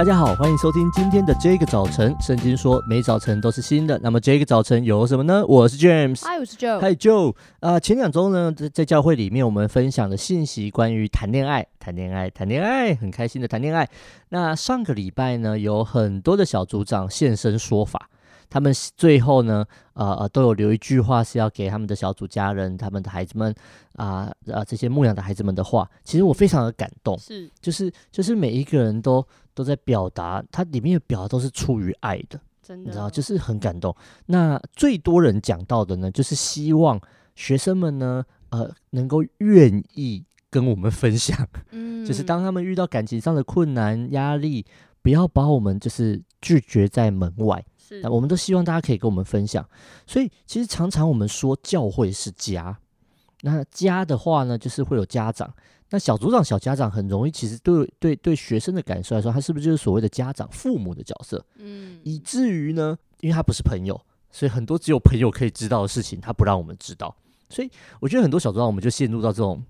大家好，欢迎收听今天的这个早晨。圣经说，每早晨都是新的。那么这个早晨有什么呢？我是 James，嗨，我是 Joe，嗨，Joe。啊，前两周呢，在在教会里面，我们分享的信息关于谈恋爱，谈恋爱，谈恋爱，很开心的谈恋爱。那上个礼拜呢，有很多的小组长现身说法。他们最后呢，呃呃，都有留一句话是要给他们的小组家人、他们的孩子们啊，呃，呃，这些牧养的孩子们的话。其实我非常的感动，是，就是就是每一个人都都在表达，他里面的表达都是出于爱的，真的，你知道，就是很感动。那最多人讲到的呢，就是希望学生们呢，呃，能够愿意跟我们分享，嗯，就是当他们遇到感情上的困难、压力，不要把我们就是拒绝在门外。那我们都希望大家可以跟我们分享，所以其实常常我们说教会是家，那家的话呢，就是会有家长，那小组长、小家长很容易，其实对对对学生的感受来说，他是不是就是所谓的家长、父母的角色？嗯，以至于呢，因为他不是朋友，所以很多只有朋友可以知道的事情，他不让我们知道，所以我觉得很多小组长我们就陷入到这种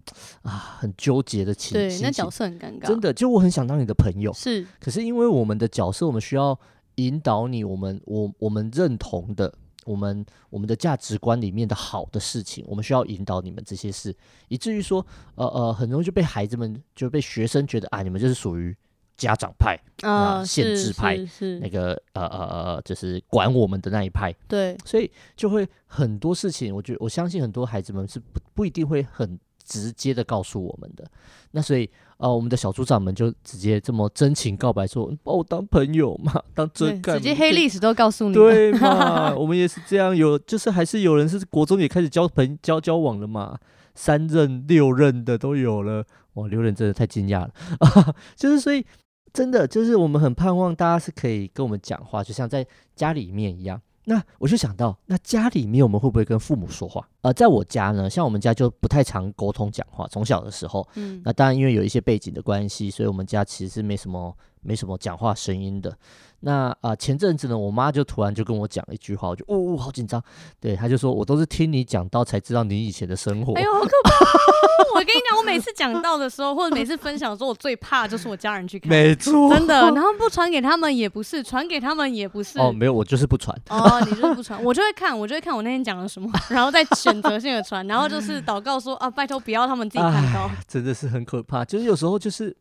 啊很纠结的情，对，那角色很尴。尬，真的，就我很想当你的朋友，是，可是因为我们的角色，我们需要。引导你，我们我我们认同的，我们我们的价值观里面的好的事情，我们需要引导你们这些事，以至于说，呃呃，很容易就被孩子们就被学生觉得啊，你们就是属于家长派啊，限制派，那个呃呃呃，就是管我们的那一派。对，所以就会很多事情，我觉得我相信很多孩子们是不不一定会很。直接的告诉我们的，那所以呃，我们的小组长们就直接这么真情告白说，把我当朋友嘛，当真干，直接黑历史都告诉你，对嘛？我们也是这样，有就是还是有人是国中也开始交朋交交往了嘛，三任六任的都有了，哇，六任真的太惊讶了啊！就是所以真的就是我们很盼望大家是可以跟我们讲话，就像在家里面一样。那我就想到，那家里面我们会不会跟父母说话？呃，在我家呢，像我们家就不太常沟通讲话。从小的时候，嗯，那当然因为有一些背景的关系，所以我们家其实是没什么没什么讲话声音的。那啊、呃，前阵子呢，我妈就突然就跟我讲一句话，我就哦，好紧张。对，她就说，我都是听你讲到才知道你以前的生活。哎呦，好可怕！我跟你讲，我每次讲到的时候，或者每次分享的时候，我最怕就是我家人去看。没错，真的。然后不传给他们也不是，传给他们也不是。哦，没有，我就是不传。哦，你就是不传，我就会看，我就会看我那天讲了什么，然后再选择性的传，然后就是祷告说啊，拜托不要他们自己看到。真的是很可怕，就是有时候就是。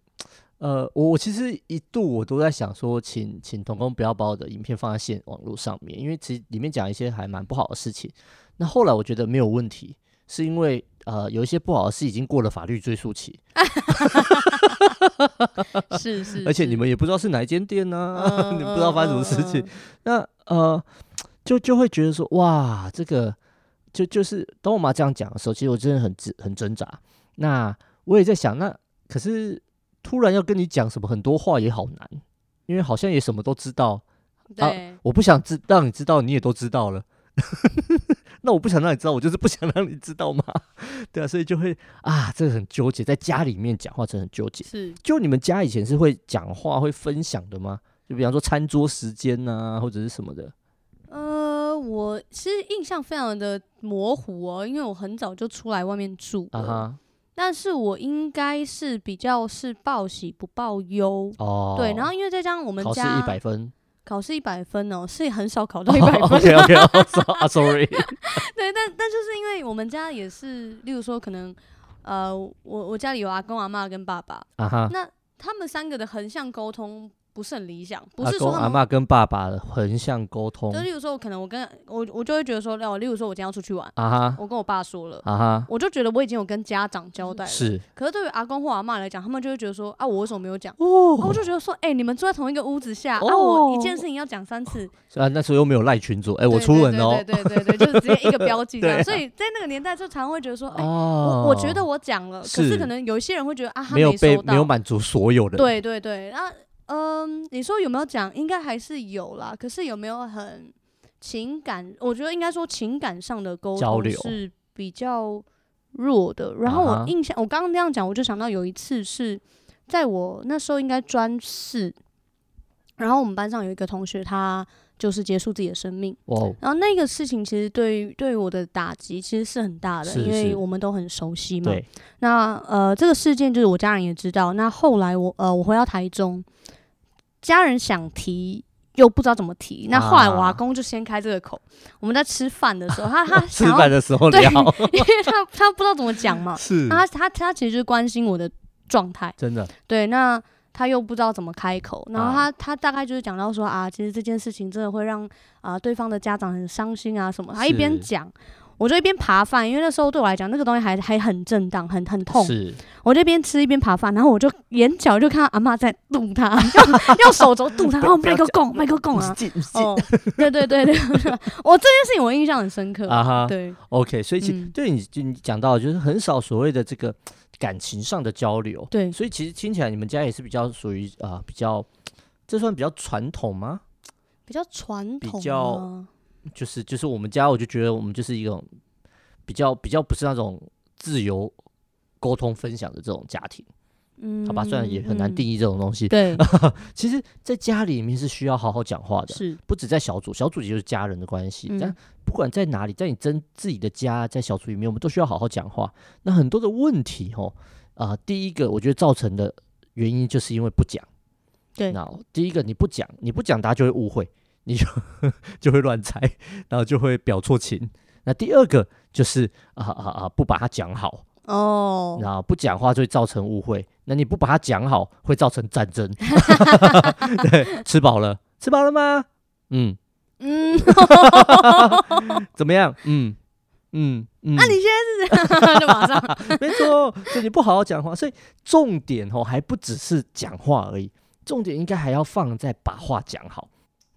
呃，我我其实一度我都在想说请，请请同工不要把我的影片放在线网络上面，因为其实里面讲一些还蛮不好的事情。那后来我觉得没有问题，是因为呃有一些不好的事已经过了法律追诉期。是是，而且你们也不知道是哪一间店呢、啊，你们不知道发生什么事情。那呃，就就会觉得说，哇，这个就就是当我妈这样讲的时候，其实我真的很很挣扎。那我也在想，那可是。突然要跟你讲什么很多话也好难，因为好像也什么都知道。对，啊、我不想知让你知道，你也都知道了。那我不想让你知道，我就是不想让你知道嘛。对啊，所以就会啊，这个很纠结，在家里面讲话真的很纠结。是，就你们家以前是会讲话、会分享的吗？就比方说餐桌时间啊，或者是什么的。呃，我其实印象非常的模糊哦，因为我很早就出来外面住。啊哈。但是我应该是比较是报喜不报忧哦，对，然后因为再加上我们家考试一百分，考试一百分哦，是很少考到一百分。OK OK，Sorry。对，但但就是因为我们家也是，例如说可能，呃，我我家里有阿公阿妈跟爸爸，啊哈，那他们三个的横向沟通。不是很理想，不是说阿妈跟爸爸横向沟通。就例如说，可能我跟我我就会觉得说，哦例如说，我今天要出去玩，啊哈，我跟我爸说了，啊哈，我就觉得我已经有跟家长交代了。是，可是对于阿公或阿妈来讲，他们就会觉得说，啊，我为什么没有讲？哦，我就觉得说，哎，你们住在同一个屋子下，啊，我一件事情要讲三次。啊，那时候又没有赖群主，哎，我出门哦。对对对对，就是直接一个 标记这样。所以在那个年代，就常常会觉得说，哎，我我觉得我讲了，可是可能有一些人会觉得啊，他没有被没有满足所有人。对对对，然后。嗯，你说有没有讲？应该还是有啦。可是有没有很情感？我觉得应该说情感上的沟通是比较弱的。然后我印象，我刚刚那样讲，我就想到有一次是在我那时候应该专四，然后我们班上有一个同学，他就是结束自己的生命。哦。然后那个事情其实对于对于我的打击其实是很大的，因为我们都很熟悉嘛。对。那呃，这个事件就是我家人也知道。那后来我呃，我回到台中。家人想提。又不知道怎么提，那后来我阿公就先开这个口。啊、我们在吃饭的时候，他他 吃饭的时候聊，因为他他不知道怎么讲嘛。是，他他他其实就是关心我的状态，真的。对，那他又不知道怎么开口，然后他、啊、他大概就是讲到说啊，其实这件事情真的会让啊、呃、对方的家长很伤心啊什么。他一边讲。我就一边扒饭，因为那时候对我来讲，那个东西还还很震荡，很很痛。是，我就一边吃一边扒饭，然后我就眼角就看到阿妈在堵他，用用手肘堵他，然后麦克拱，麦克拱啊！哦，对对对对，我这件事情我印象很深刻啊哈。对，OK，所以其实对你你讲到就是很少所谓的这个感情上的交流，对，所以其实听起来你们家也是比较属于啊比较，这算比较传统吗？比较传统，比较。就是就是我们家，我就觉得我们就是一种比较比较不是那种自由沟通分享的这种家庭，嗯，好吧，虽然也很难定义这种东西，嗯、对，其实，在家里面是需要好好讲话的，是不止在小组，小组也就是家人的关系，嗯、但不管在哪里，在你真自己的家，在小组里面，我们都需要好好讲话。那很多的问题，哦，啊、呃，第一个我觉得造成的原因就是因为不讲，对，那第一个你不讲，你不讲，大家就会误会。你就就会乱猜，然后就会表错情。那第二个就是啊啊啊，不把它讲好哦，然后不讲话就会造成误会。那你不把它讲好，会造成战争。对，吃饱了，吃饱了吗？嗯嗯，怎么样？嗯嗯嗯。那、嗯啊、你现在是这样？就马上，没错。所以你不好好讲话，所以重点哦，还不只是讲话而已，重点应该还要放在把话讲好。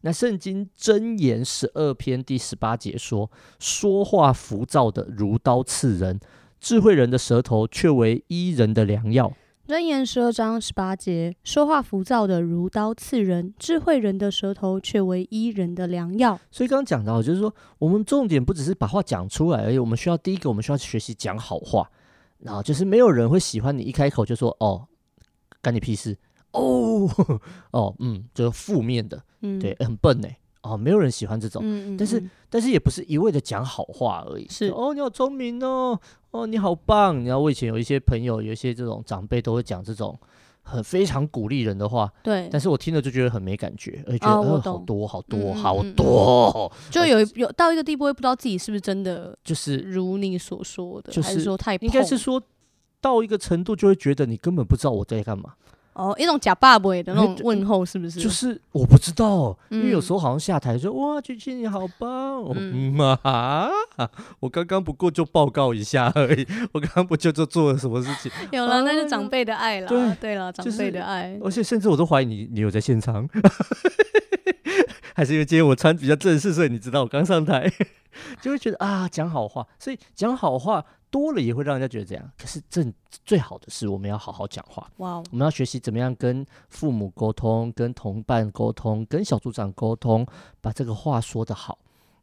那圣经箴言十二篇第十八节说：“说话浮躁的如刀刺人，智慧人的舌头却为医人的良药。”箴言十二章十八节：“说话浮躁的如刀刺人，智慧人的舌头却为医人的良药。”所以刚刚讲到，就是说，我们重点不只是把话讲出来而已，我们需要第一个，我们需要学习讲好话。然后就是没有人会喜欢你一开口就说：“哦，干你屁事。” 哦哦嗯，就是负面的，嗯，对，很笨呢，哦，没有人喜欢这种，嗯嗯，但是但是也不是一味的讲好话而已，是。哦，你好聪明哦，哦，你好棒，然后我以前有一些朋友，有一些这种长辈都会讲这种很非常鼓励人的话，对，但是我听了就觉得很没感觉，而且觉得呃好多好多好多，就有有到一个地步，会不知道自己是不是真的 就是如你所说的，还是说太应该是说到一个程度，就会觉得你根本不知道我在干嘛。哦，一种假爸爸的那种问候，是不是？就是我不知道，嗯、因为有时候好像下台说：“哇，君君你好棒！”嗯啊，我刚刚不过就报告一下而已，我刚刚不就做做了什么事情？有了，那是长辈的爱了。对对了，长辈的爱。而且甚至我都怀疑你，你有在现场，还是因为今天我穿比较正式，所以你知道我刚上台，就会觉得啊，讲好话，所以讲好话。多了也会让人家觉得这样，可是正最好的是我们要好好讲话。哇，Wow. 我们要学习怎么样跟父母沟通，跟同伴沟通，跟小组长沟通，把这个话说得好。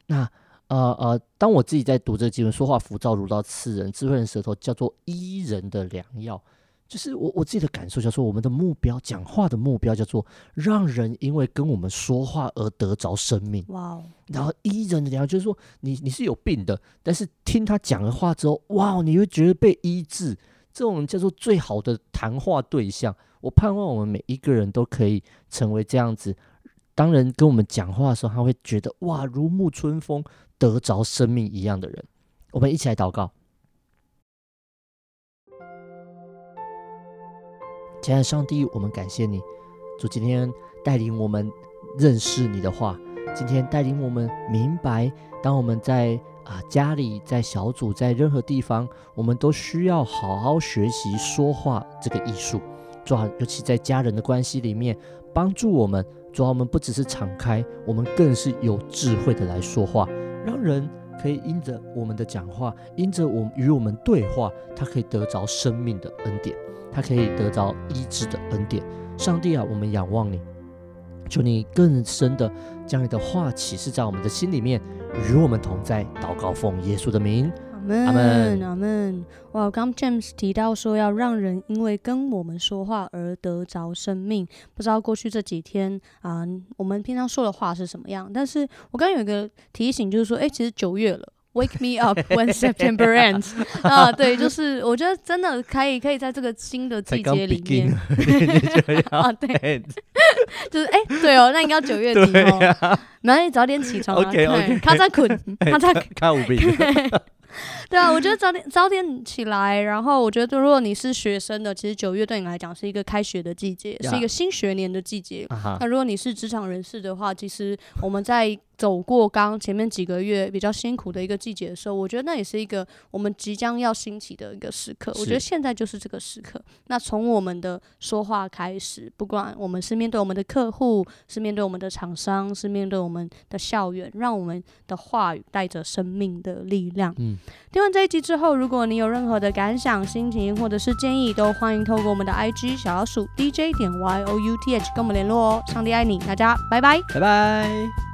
那呃呃，当我自己在读这个经文，说话浮躁如刀刺人，智慧人舌头叫做医人的良药。就是我我自己的感受，叫做我们的目标，讲话的目标叫做让人因为跟我们说话而得着生命。哇哦！然后医人的良药就是说，你你是有病的，但是听他讲的话之后，哇，你会觉得被医治，这种叫做最好的谈话对象。我盼望我们每一个人都可以成为这样子，当人跟我们讲话的时候，他会觉得哇，如沐春风，得着生命一样的人。我们一起来祷告。亲爱的上帝，我们感谢你，主今天带领我们认识你的话，今天带领我们明白，当我们在啊家里、在小组、在任何地方，我们都需要好好学习说话这个艺术。主啊，尤其在家人的关系里面，帮助我们，主啊，我们不只是敞开，我们更是有智慧的来说话，让人可以因着我们的讲话，因着我们与我们对话，他可以得着生命的恩典。他可以得着医治的恩典，上帝啊，我们仰望你，求你更深的将你的话启示在我们的心里面，与我们同在。祷告奉耶稣的名，阿门，阿门，哇，刚 James 提到说要让人因为跟我们说话而得着生命，不知道过去这几天啊、呃，我们平常说的话是什么样？但是我刚刚有一个提醒，就是说，哎，其实九月了。Wake me up when September ends 啊，对，就是我觉得真的可以，可以在这个新的季节里面 啊，对，就是哎、欸，对哦，那应该要九月底哦。然后你早点起床啊，OK OK，卡在困，卡在卡五 billion。对啊，我觉得早点早点起来，然后我觉得如果你是学生的，其实九月对你来讲是一个开学的季节，yeah. 是一个新学年的季节。Uh -huh. 那如果你是职场人士的话，其实我们在。走过刚前面几个月比较辛苦的一个季节的时候，我觉得那也是一个我们即将要兴起的一个时刻。我觉得现在就是这个时刻。那从我们的说话开始，不管我们是面对我们的客户，是面对我们的厂商，是面对我们的校园，让我们的话语带着生命的力量。嗯，听完这一集之后，如果你有任何的感想、心情或者是建议，都欢迎透过我们的 IG 小老鼠 DJ 点 Y O U T H 跟我们联络哦。上帝爱你，大家拜拜，拜拜。